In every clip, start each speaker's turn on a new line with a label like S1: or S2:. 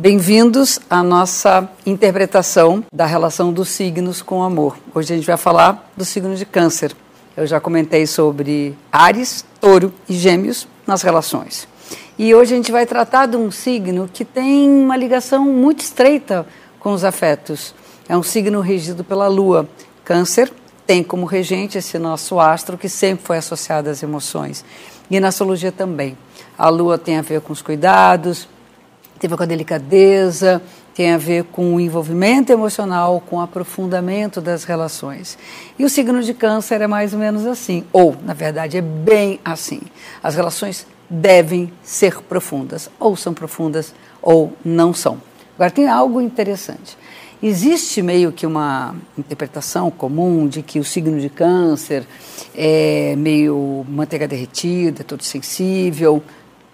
S1: Bem-vindos à nossa interpretação da relação dos signos com o amor. Hoje a gente vai falar do signo de Câncer. Eu já comentei sobre Ares, Touro e Gêmeos nas relações. E hoje a gente vai tratar de um signo que tem uma ligação muito estreita com os afetos. É um signo regido pela Lua. Câncer tem como regente esse nosso astro que sempre foi associado às emoções. E na astrologia também. A Lua tem a ver com os cuidados, tem a ver com a delicadeza, tem a ver com o envolvimento emocional, com o aprofundamento das relações. E o signo de Câncer é mais ou menos assim, ou, na verdade, é bem assim. As relações devem ser profundas, ou são profundas ou não são. Agora, tem algo interessante. Existe meio que uma interpretação comum de que o signo de câncer é meio manteiga derretida, é todo sensível.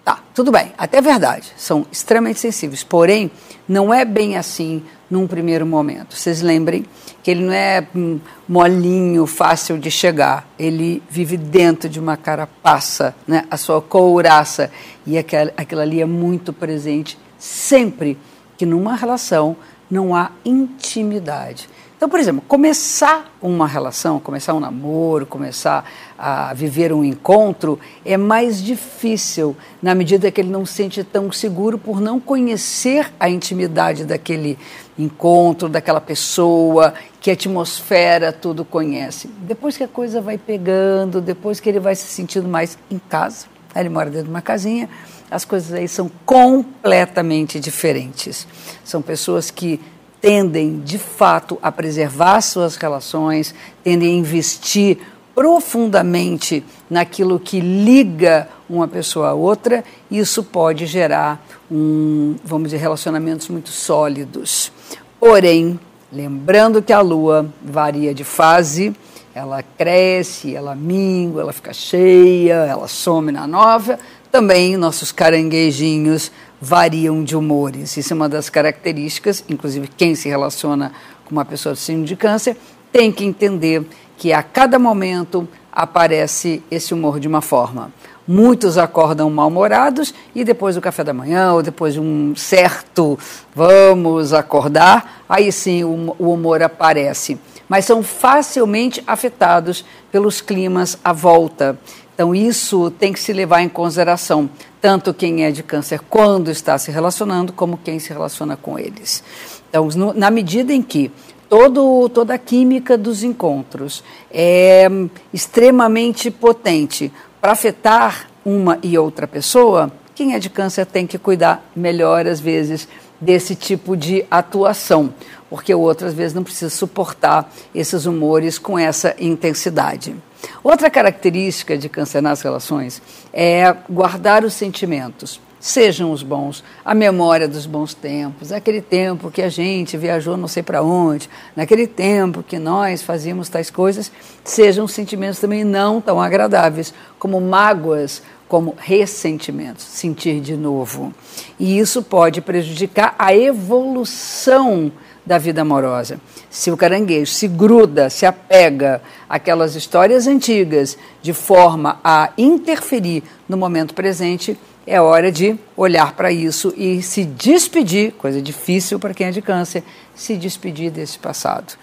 S1: Tá, tudo bem, até verdade, são extremamente sensíveis, porém, não é bem assim num primeiro momento. Vocês lembrem que ele não é um molinho, fácil de chegar, ele vive dentro de uma carapaça, né? a sua couraça, e aquela, aquilo ali é muito presente sempre que numa relação não há intimidade. Então, por exemplo, começar uma relação, começar um namoro, começar a viver um encontro é mais difícil na medida que ele não se sente tão seguro por não conhecer a intimidade daquele encontro, daquela pessoa, que atmosfera tudo conhece. Depois que a coisa vai pegando, depois que ele vai se sentindo mais em casa, ele mora dentro de uma casinha, as coisas aí são completamente diferentes. São pessoas que tendem, de fato, a preservar suas relações, tendem a investir profundamente naquilo que liga uma pessoa a outra, isso pode gerar um, vamos dizer, relacionamentos muito sólidos. Porém, lembrando que a lua varia de fase, ela cresce, ela mingua, ela fica cheia, ela some na nova, também nossos caranguejinhos variam de humores. Isso é uma das características, inclusive quem se relaciona com uma pessoa de signo de câncer tem que entender que a cada momento aparece esse humor de uma forma. Muitos acordam mal-humorados e depois do café da manhã ou depois de um certo vamos acordar, aí sim o, o humor aparece. Mas são facilmente afetados pelos climas à volta. Então, isso tem que se levar em consideração, tanto quem é de câncer quando está se relacionando, como quem se relaciona com eles. Então, no, na medida em que todo, toda a química dos encontros é extremamente potente para afetar uma e outra pessoa, quem é de câncer tem que cuidar melhor, às vezes, desse tipo de atuação, porque o outro, às vezes, não precisa suportar esses humores com essa intensidade. Outra característica de câncer nas relações é guardar os sentimentos, sejam os bons, a memória dos bons tempos, aquele tempo que a gente viajou não sei para onde, naquele tempo que nós fazíamos tais coisas, sejam sentimentos também não tão agradáveis, como mágoas, como ressentimentos, sentir de novo. E isso pode prejudicar a evolução da vida amorosa. Se o caranguejo se gruda, se apega àquelas histórias antigas de forma a interferir no momento presente, é hora de olhar para isso e se despedir, coisa difícil para quem é de câncer, se despedir desse passado.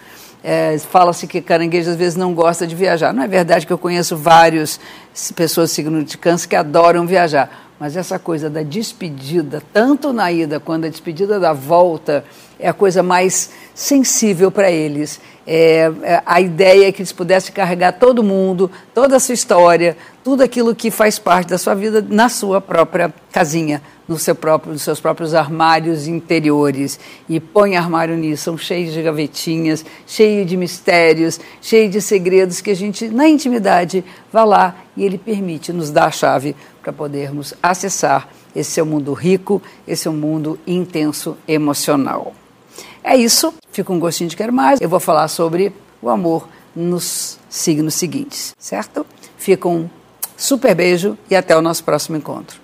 S1: É, Fala-se que caranguejo às vezes não gosta de viajar. Não é verdade que eu conheço várias pessoas signo de câncer que adoram viajar, mas essa coisa da despedida, tanto na ida quanto a despedida da volta, é a coisa mais sensível para eles. É, é, a ideia é que eles pudessem carregar todo mundo, toda a sua história, tudo aquilo que faz parte da sua vida na sua própria casinha, no seu próprio, nos seus próprios armários interiores. E põe armário nisso, são cheios de gavetinhas, cheios de mistérios, cheios de segredos que a gente, na intimidade, vai lá e ele permite, nos dar a chave para podermos acessar esse seu mundo rico, esse seu mundo intenso emocional. É isso, fica um gostinho de quero mais. Eu vou falar sobre o amor nos signos seguintes, certo? Fica um super beijo e até o nosso próximo encontro.